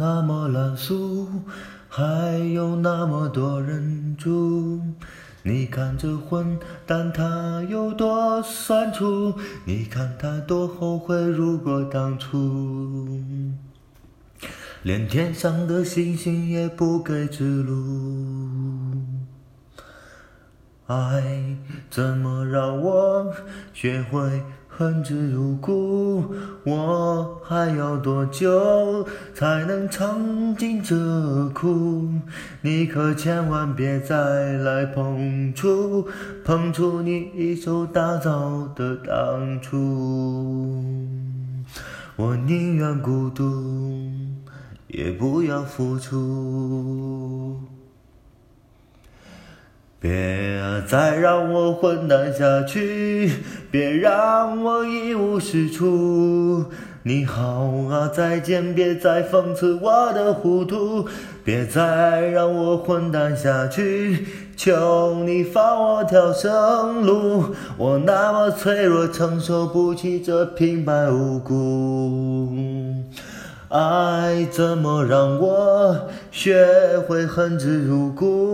那么烂俗，还有那么多人住。你看这混蛋他有多酸楚，你看他多后悔，如果当初连天上的星星也不给指路。爱怎么让我学会恨之入骨？我还要多久才能尝尽这苦？你可千万别再来碰触，碰触你一手打造的当初。我宁愿孤独，也不要付出。别再让我混蛋下去，别让我一无是处。你好啊，再见，别再讽刺我的糊涂。别再让我混蛋下去，求你放我条生路。我那么脆弱，承受不起这平白无故。爱怎么让我学会恨之入骨？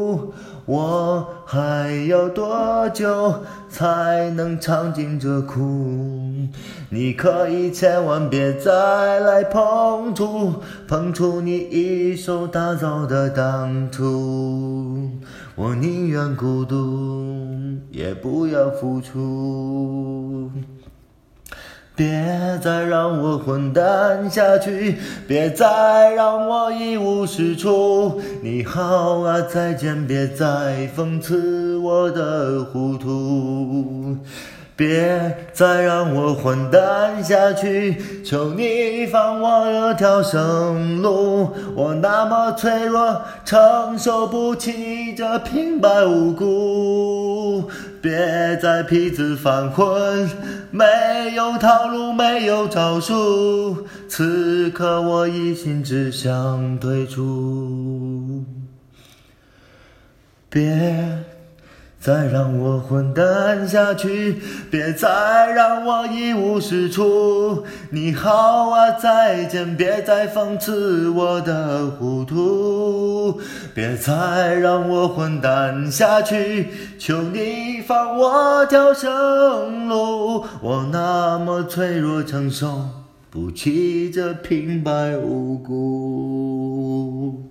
我还要多久才能尝尽这苦？你可以千万别再来碰触，碰触你一手打造的当初。我宁愿孤独，也不要付出。别再让我混蛋下去，别再让我一无是处。你好啊，再见，别再讽刺我的糊涂。别再让我混蛋下去，求你放我一条生路。我那么脆弱，承受不起这平白无故。别再匹子犯浑，没有套路，没有招数。此刻我一心只想退出。别。再让我混蛋下去，别再让我一无是处。你好啊，再见，别再讽刺我的糊涂。别再让我混蛋下去，求你放我条生路。我那么脆弱，承受不起这平白无故。